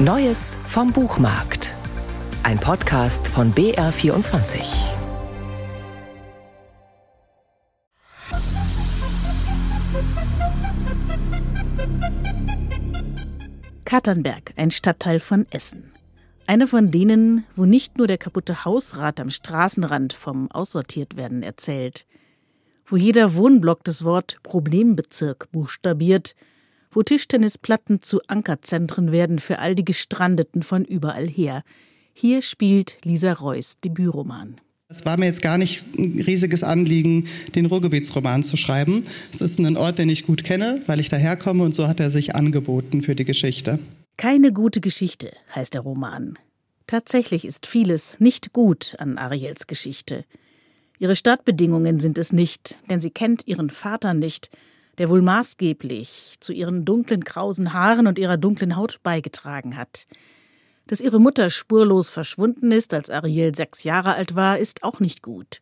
Neues vom Buchmarkt. Ein Podcast von BR24. Katernberg, ein Stadtteil von Essen. Einer von denen, wo nicht nur der kaputte Hausrat am Straßenrand vom Aussortiertwerden erzählt, wo jeder Wohnblock das Wort Problembezirk buchstabiert, wo Tischtennisplatten zu Ankerzentren werden für all die Gestrandeten von überall her. Hier spielt Lisa Reuss Debütroman. Es war mir jetzt gar nicht ein riesiges Anliegen, den Ruhrgebietsroman zu schreiben. Es ist ein Ort, den ich gut kenne, weil ich daherkomme und so hat er sich angeboten für die Geschichte. Keine gute Geschichte heißt der Roman. Tatsächlich ist vieles nicht gut an Ariels Geschichte. Ihre Startbedingungen sind es nicht, denn sie kennt ihren Vater nicht, der wohl maßgeblich zu ihren dunklen krausen Haaren und ihrer dunklen Haut beigetragen hat. Dass ihre Mutter spurlos verschwunden ist, als Ariel sechs Jahre alt war, ist auch nicht gut.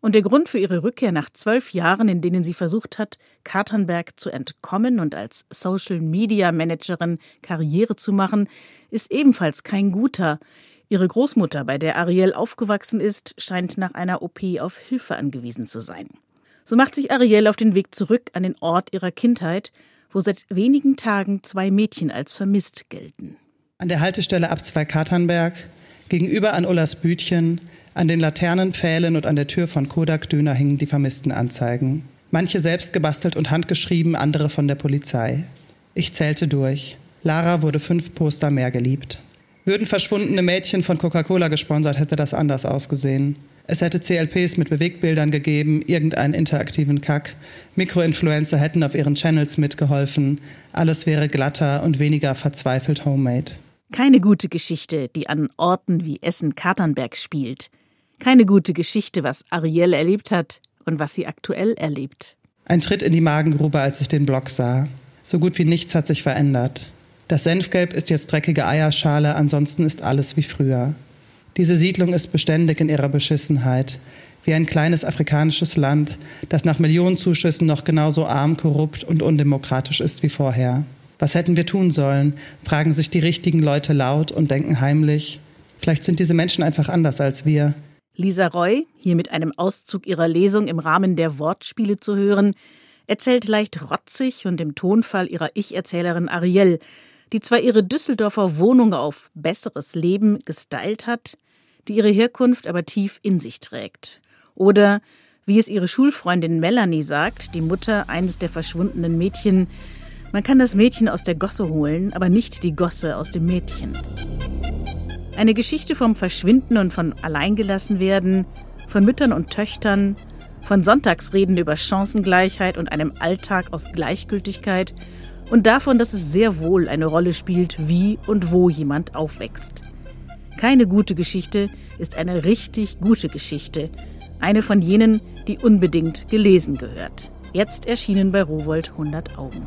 Und der Grund für ihre Rückkehr nach zwölf Jahren, in denen sie versucht hat, Katernberg zu entkommen und als Social Media Managerin Karriere zu machen, ist ebenfalls kein guter. Ihre Großmutter, bei der Ariel aufgewachsen ist, scheint nach einer OP auf Hilfe angewiesen zu sein. So macht sich Ariel auf den Weg zurück an den Ort ihrer Kindheit, wo seit wenigen Tagen zwei Mädchen als vermisst gelten. An der Haltestelle ab zwei Katernberg, gegenüber an Ullas Bütchen, an den Laternenpfählen und an der Tür von Kodak Döner hingen die Vermisstenanzeigen. Manche selbst gebastelt und handgeschrieben, andere von der Polizei. Ich zählte durch. Lara wurde fünf Poster mehr geliebt. Würden verschwundene Mädchen von Coca-Cola gesponsert, hätte das anders ausgesehen. Es hätte CLPs mit Bewegbildern gegeben, irgendeinen interaktiven Kack. Mikroinfluencer hätten auf ihren Channels mitgeholfen. Alles wäre glatter und weniger verzweifelt homemade. Keine gute Geschichte, die an Orten wie Essen-Katernberg spielt. Keine gute Geschichte, was Ariel erlebt hat und was sie aktuell erlebt. Ein Tritt in die Magengrube, als ich den Blog sah. So gut wie nichts hat sich verändert. Das Senfgelb ist jetzt dreckige Eierschale, ansonsten ist alles wie früher. Diese Siedlung ist beständig in ihrer Beschissenheit, wie ein kleines afrikanisches Land, das nach Millionenzuschüssen noch genauso arm, korrupt und undemokratisch ist wie vorher. Was hätten wir tun sollen? fragen sich die richtigen Leute laut und denken heimlich. Vielleicht sind diese Menschen einfach anders als wir. Lisa Roy, hier mit einem Auszug ihrer Lesung im Rahmen der Wortspiele zu hören, erzählt leicht rotzig und im Tonfall ihrer Ich-Erzählerin Ariel, die zwar ihre Düsseldorfer Wohnung auf besseres Leben gestylt hat, die ihre Herkunft aber tief in sich trägt. Oder, wie es ihre Schulfreundin Melanie sagt, die Mutter eines der verschwundenen Mädchen, man kann das Mädchen aus der Gosse holen, aber nicht die Gosse aus dem Mädchen. Eine Geschichte vom Verschwinden und von Alleingelassenwerden, von Müttern und Töchtern, von Sonntagsreden über Chancengleichheit und einem Alltag aus Gleichgültigkeit und davon, dass es sehr wohl eine Rolle spielt, wie und wo jemand aufwächst. Keine gute Geschichte ist eine richtig gute Geschichte. Eine von jenen, die unbedingt gelesen gehört. Jetzt erschienen bei Rowold 100 Augen.